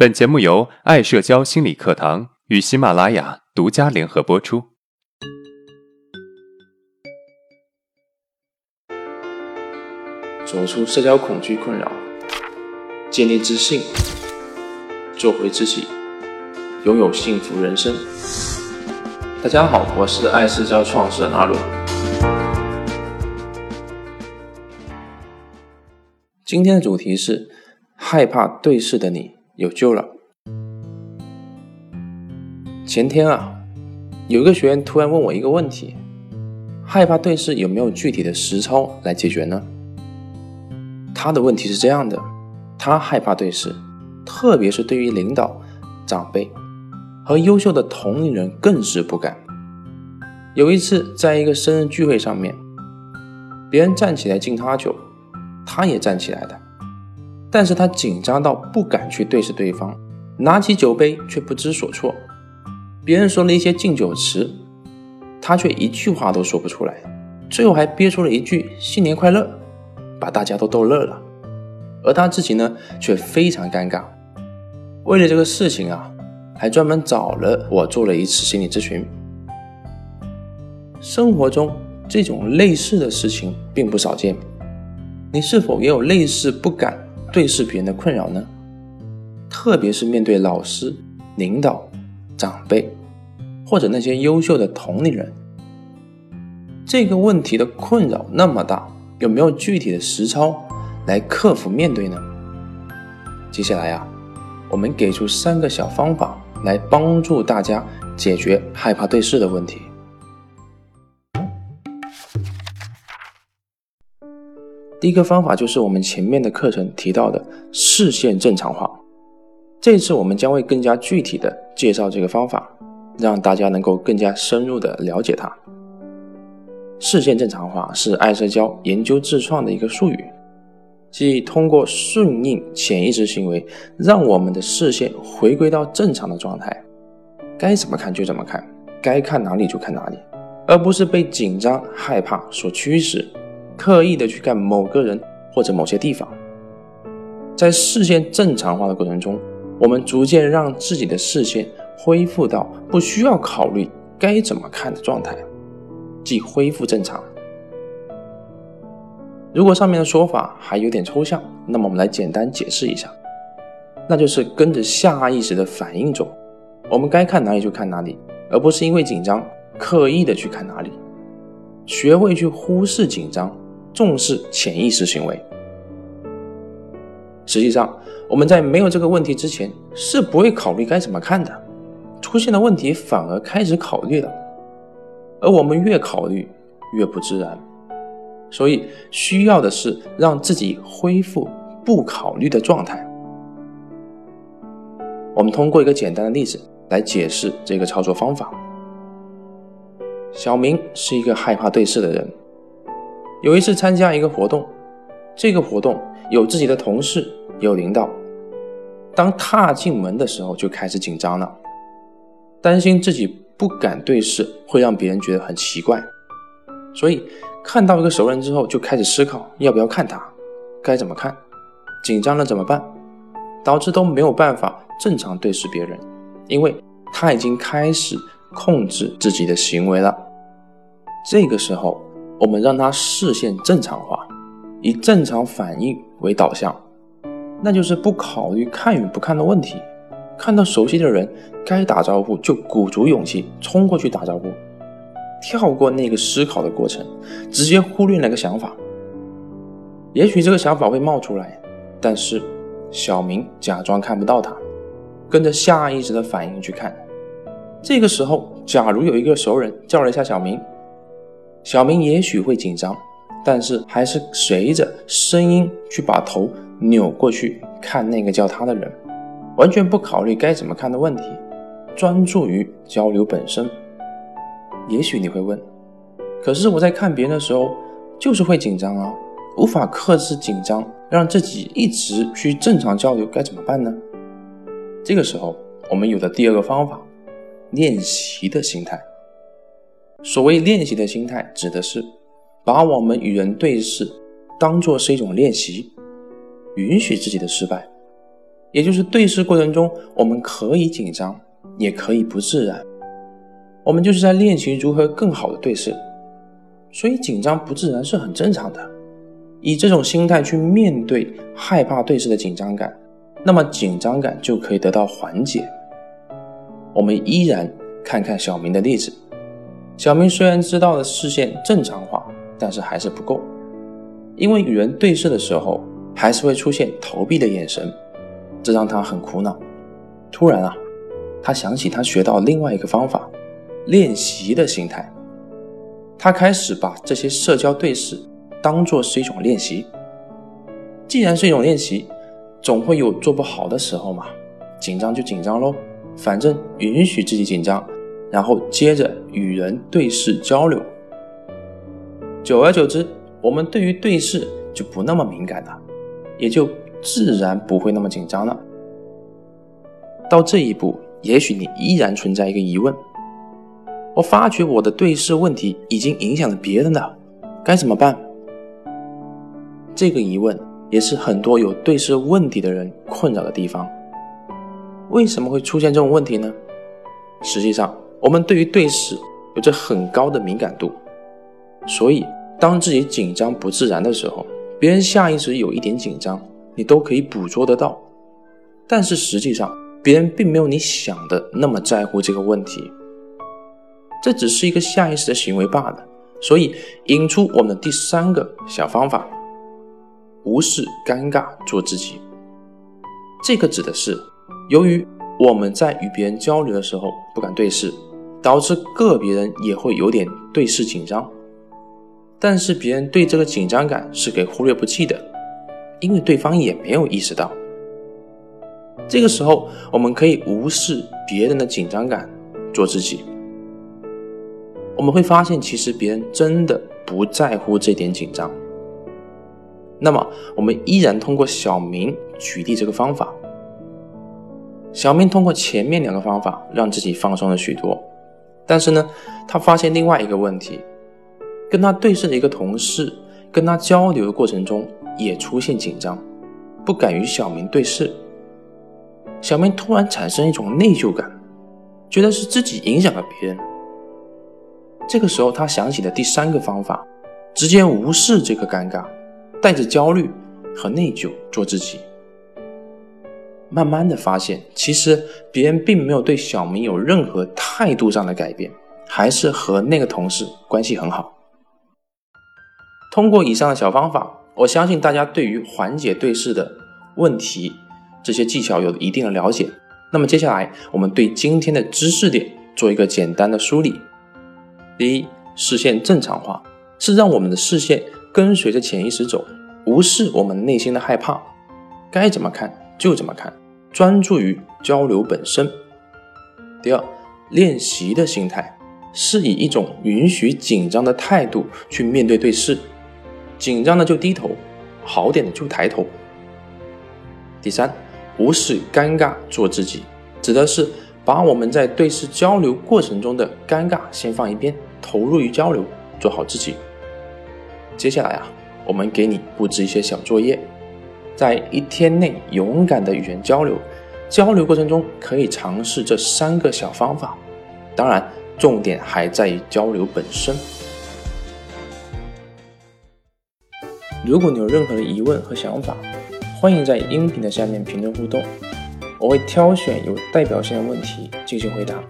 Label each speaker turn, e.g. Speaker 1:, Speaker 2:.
Speaker 1: 本节目由爱社交心理课堂与喜马拉雅独家联合播出。
Speaker 2: 走出社交恐惧困扰，建立自信，做回自己，拥有幸福人生。大家好，我是爱社交创始人阿伦。今天的主题是害怕对视的你有救了。前天啊，有一个学员突然问我一个问题：害怕对视有没有具体的实操来解决呢？他的问题是这样的：他害怕对视，特别是对于领导、长辈和优秀的同龄人更是不敢。有一次，在一个生日聚会上面，别人站起来敬他酒。他也站起来的，但是他紧张到不敢去对视对方，拿起酒杯却不知所措。别人说了一些敬酒词，他却一句话都说不出来，最后还憋出了一句“新年快乐”，把大家都逗乐了。而他自己呢，却非常尴尬。为了这个事情啊，还专门找了我做了一次心理咨询。生活中这种类似的事情并不少见。你是否也有类似不敢对视别人的困扰呢？特别是面对老师、领导、长辈，或者那些优秀的同龄人，这个问题的困扰那么大，有没有具体的实操来克服面对呢？接下来呀，我们给出三个小方法来帮助大家解决害怕对视的问题。第一个方法就是我们前面的课程提到的视线正常化。这次我们将会更加具体的介绍这个方法，让大家能够更加深入的了解它。视线正常化是爱社交研究自创的一个术语，即通过顺应潜意识行为，让我们的视线回归到正常的状态，该怎么看就怎么看，该看哪里就看哪里，而不是被紧张害怕所驱使。刻意的去看某个人或者某些地方，在视线正常化的过程中，我们逐渐让自己的视线恢复到不需要考虑该怎么看的状态，即恢复正常。如果上面的说法还有点抽象，那么我们来简单解释一下，那就是跟着下意识的反应走，我们该看哪里就看哪里，而不是因为紧张刻意的去看哪里，学会去忽视紧张。重视潜意识行为。实际上，我们在没有这个问题之前是不会考虑该怎么看的，出现了问题反而开始考虑了。而我们越考虑越不自然，所以需要的是让自己恢复不考虑的状态。我们通过一个简单的例子来解释这个操作方法。小明是一个害怕对视的人。有一次参加一个活动，这个活动有自己的同事，有领导。当踏进门的时候，就开始紧张了，担心自己不敢对视会让别人觉得很奇怪，所以看到一个熟人之后，就开始思考要不要看他，该怎么看，紧张了怎么办，导致都没有办法正常对视别人，因为他已经开始控制自己的行为了。这个时候。我们让他视线正常化，以正常反应为导向，那就是不考虑看与不看的问题。看到熟悉的人，该打招呼就鼓足勇气冲过去打招呼，跳过那个思考的过程，直接忽略那个想法。也许这个想法会冒出来，但是小明假装看不到他，跟着下意识的反应去看。这个时候，假如有一个熟人叫了一下小明。小明也许会紧张，但是还是随着声音去把头扭过去看那个叫他的人，完全不考虑该怎么看的问题，专注于交流本身。也许你会问，可是我在看别人的时候就是会紧张啊，无法克制紧张，让自己一直去正常交流，该怎么办呢？这个时候，我们有的第二个方法，练习的心态。所谓练习的心态，指的是把我们与人对视当做是一种练习，允许自己的失败，也就是对视过程中，我们可以紧张，也可以不自然。我们就是在练习如何更好的对视，所以紧张不自然是很正常的。以这种心态去面对害怕对视的紧张感，那么紧张感就可以得到缓解。我们依然看看小明的例子，小明虽然知道了视线正常化，但是还是不够，因为与人对视的时候，还是会出现逃避的眼神，这让他很苦恼。突然啊，他想起他学到另外一个方法。练习的心态，他开始把这些社交对视当做是一种练习。既然是一种练习，总会有做不好的时候嘛，紧张就紧张喽，反正允许自己紧张，然后接着与人对视交流。久而久之，我们对于对视就不那么敏感了，也就自然不会那么紧张了。到这一步，也许你依然存在一个疑问。我发觉我的对视问题已经影响了别人了，该怎么办？这个疑问也是很多有对视问题的人困扰的地方。为什么会出现这种问题呢？实际上，我们对于对视有着很高的敏感度，所以当自己紧张不自然的时候，别人下意识有一点紧张，你都可以捕捉得到。但是实际上，别人并没有你想的那么在乎这个问题。这只是一个下意识的行为罢了，所以引出我们第三个小方法：无视尴尬，做自己。这个指的是，由于我们在与别人交流的时候不敢对视，导致个别人也会有点对视紧张。但是别人对这个紧张感是给忽略不计的，因为对方也没有意识到。这个时候，我们可以无视别人的紧张感，做自己。我们会发现，其实别人真的不在乎这点紧张。那么，我们依然通过小明举例这个方法。小明通过前面两个方法让自己放松了许多，但是呢，他发现另外一个问题：跟他对视的一个同事，跟他交流的过程中也出现紧张，不敢与小明对视。小明突然产生一种内疚感，觉得是自己影响了别人。这个时候，他想起了第三个方法，直接无视这个尴尬，带着焦虑和内疚做自己。慢慢的发现，其实别人并没有对小明有任何态度上的改变，还是和那个同事关系很好。通过以上的小方法，我相信大家对于缓解对视的问题这些技巧有一定的了解。那么接下来，我们对今天的知识点做一个简单的梳理。第一，视线正常化是让我们的视线跟随着潜意识走，无视我们内心的害怕，该怎么看就怎么看，专注于交流本身。第二，练习的心态是以一种允许紧张的态度去面对对视，紧张的就低头，好点的就抬头。第三，无视尴尬做自己，指的是把我们在对视交流过程中的尴尬先放一边。投入于交流，做好自己。接下来啊，我们给你布置一些小作业，在一天内勇敢的与人交流。交流过程中可以尝试这三个小方法，当然重点还在于交流本身。如果你有任何的疑问和想法，欢迎在音频的下面评论互动，我会挑选有代表性的问题进行回答。